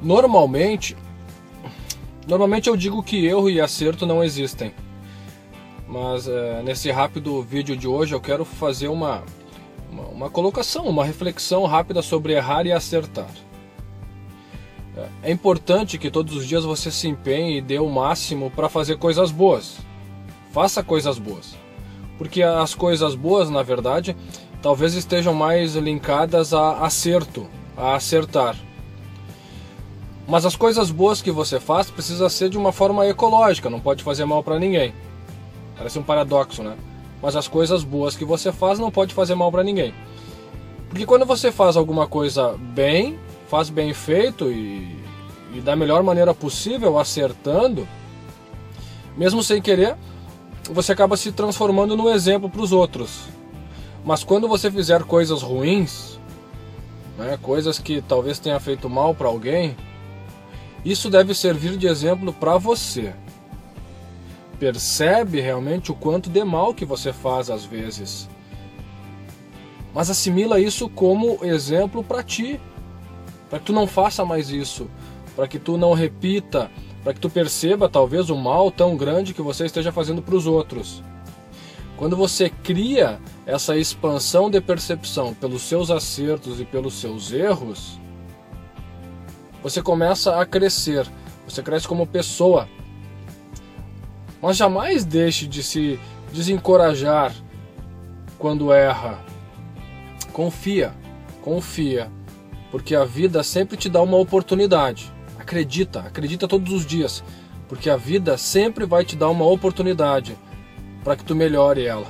Normalmente, normalmente eu digo que erro e acerto não existem. Mas é, nesse rápido vídeo de hoje eu quero fazer uma, uma, uma colocação, uma reflexão rápida sobre errar e acertar. É, é importante que todos os dias você se empenhe e dê o máximo para fazer coisas boas. Faça coisas boas. Porque as coisas boas, na verdade, talvez estejam mais linkadas a acerto, a acertar. Mas as coisas boas que você faz precisa ser de uma forma ecológica, não pode fazer mal para ninguém. Parece um paradoxo, né? Mas as coisas boas que você faz não pode fazer mal para ninguém. Porque quando você faz alguma coisa bem, faz bem feito e, e da melhor maneira possível, acertando, mesmo sem querer, você acaba se transformando num exemplo para os outros. Mas quando você fizer coisas ruins, né, coisas que talvez tenha feito mal para alguém, isso deve servir de exemplo para você. Percebe realmente o quanto de mal que você faz às vezes. Mas assimila isso como exemplo para ti, para que tu não faça mais isso, para que tu não repita, para que tu perceba talvez o mal tão grande que você esteja fazendo para os outros. Quando você cria essa expansão de percepção pelos seus acertos e pelos seus erros, você começa a crescer, você cresce como pessoa. Mas jamais deixe de se desencorajar quando erra. Confia, confia, porque a vida sempre te dá uma oportunidade. Acredita, acredita todos os dias, porque a vida sempre vai te dar uma oportunidade para que tu melhore ela.